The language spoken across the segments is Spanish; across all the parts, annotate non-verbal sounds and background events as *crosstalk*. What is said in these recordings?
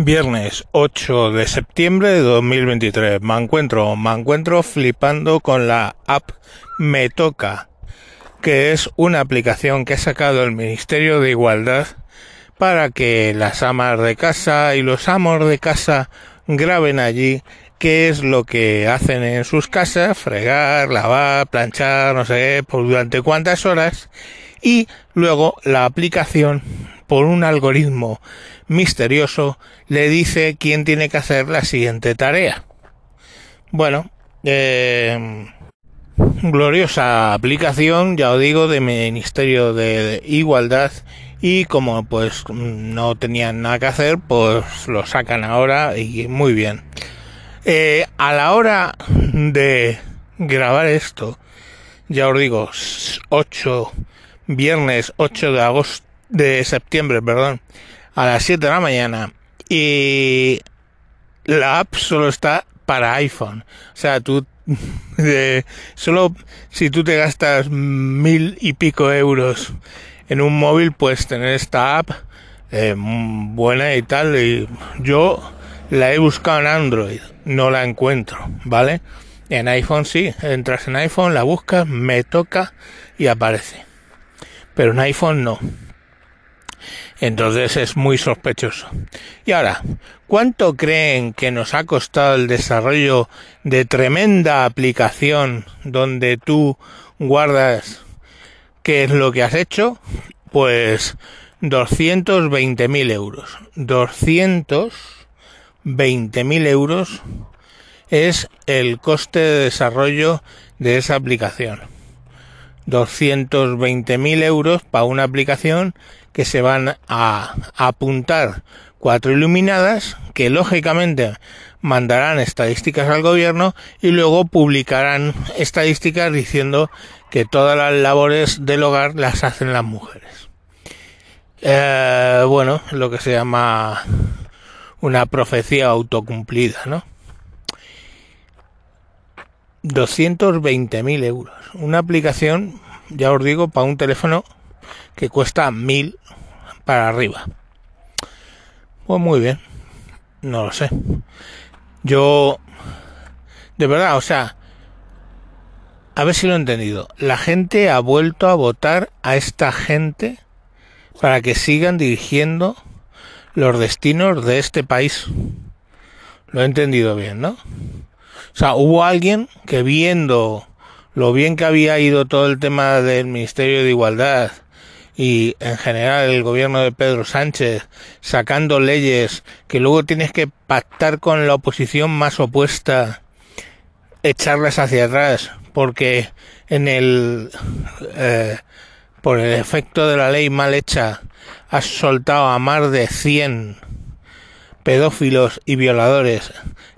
Viernes 8 de septiembre de 2023. Me encuentro, me encuentro flipando con la app Me Toca, que es una aplicación que ha sacado el Ministerio de Igualdad para que las amas de casa y los amos de casa graben allí qué es lo que hacen en sus casas, fregar, lavar, planchar, no sé, por durante cuántas horas y luego la aplicación por un algoritmo misterioso le dice quién tiene que hacer la siguiente tarea. Bueno, eh, gloriosa aplicación, ya os digo, de Ministerio de Igualdad y como pues no tenían nada que hacer, pues lo sacan ahora y muy bien. Eh, a la hora de grabar esto, ya os digo, 8, viernes 8 de agosto, de septiembre, perdón, a las 7 de la mañana y la app solo está para iPhone. O sea, tú *laughs* solo si tú te gastas mil y pico euros en un móvil, puedes tener esta app eh, buena y tal. Y yo la he buscado en Android, no la encuentro, ¿vale? En iPhone sí, entras en iPhone, la buscas, me toca y aparece. Pero en iPhone no. Entonces es muy sospechoso. Y ahora, ¿cuánto creen que nos ha costado el desarrollo de tremenda aplicación donde tú guardas qué es lo que has hecho? Pues 220.000 euros. 220.000 euros es el coste de desarrollo de esa aplicación. 220.000 euros para una aplicación que se van a apuntar cuatro iluminadas que lógicamente mandarán estadísticas al gobierno y luego publicarán estadísticas diciendo que todas las labores del hogar las hacen las mujeres. Eh, bueno, lo que se llama una profecía autocumplida, ¿no? 220.000 euros. Una aplicación, ya os digo, para un teléfono que cuesta 1.000 para arriba. Pues muy bien. No lo sé. Yo, de verdad, o sea, a ver si lo he entendido. La gente ha vuelto a votar a esta gente para que sigan dirigiendo los destinos de este país. Lo he entendido bien, ¿no? O sea, hubo alguien que viendo lo bien que había ido todo el tema del Ministerio de Igualdad, y en general el gobierno de Pedro Sánchez sacando leyes que luego tienes que pactar con la oposición más opuesta, echarlas hacia atrás, porque en el eh, por el efecto de la ley mal hecha has soltado a más de 100 pedófilos y violadores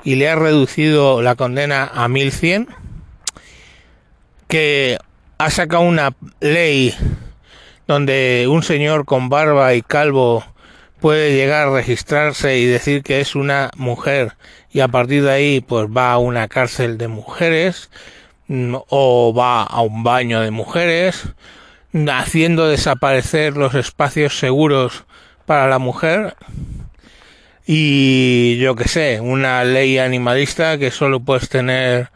y le has reducido la condena a 1100 que ha sacado una ley donde un señor con barba y calvo puede llegar a registrarse y decir que es una mujer y a partir de ahí pues va a una cárcel de mujeres mm, o va a un baño de mujeres haciendo desaparecer los espacios seguros para la mujer y yo que sé, una ley animalista que solo puedes tener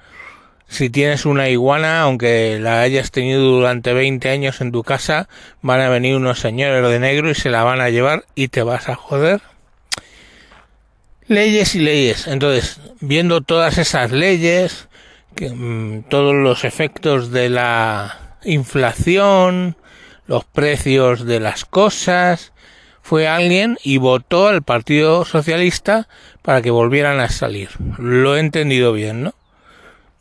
si tienes una iguana, aunque la hayas tenido durante 20 años en tu casa, van a venir unos señores de negro y se la van a llevar y te vas a joder. Leyes y leyes. Entonces, viendo todas esas leyes, que, mm, todos los efectos de la inflación, los precios de las cosas, fue alguien y votó al Partido Socialista para que volvieran a salir. Lo he entendido bien, ¿no?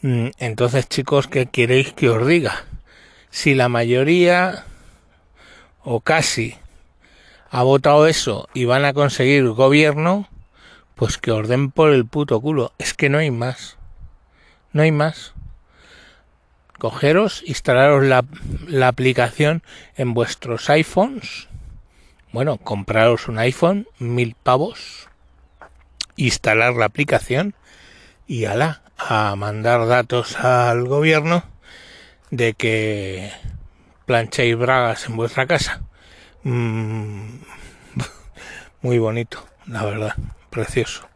Mm, entonces, chicos, ¿qué queréis que os diga? Si la mayoría o casi ha votado eso y van a conseguir gobierno, pues que os den por el puto culo. Es que no hay más. No hay más. Cogeros, instalaros la, la aplicación en vuestros iPhones. Bueno, compraros un iPhone, mil pavos. Instalar la aplicación y ala a mandar datos al gobierno de que planchéis bragas en vuestra casa. Mm, *laughs* muy bonito, la verdad. precioso.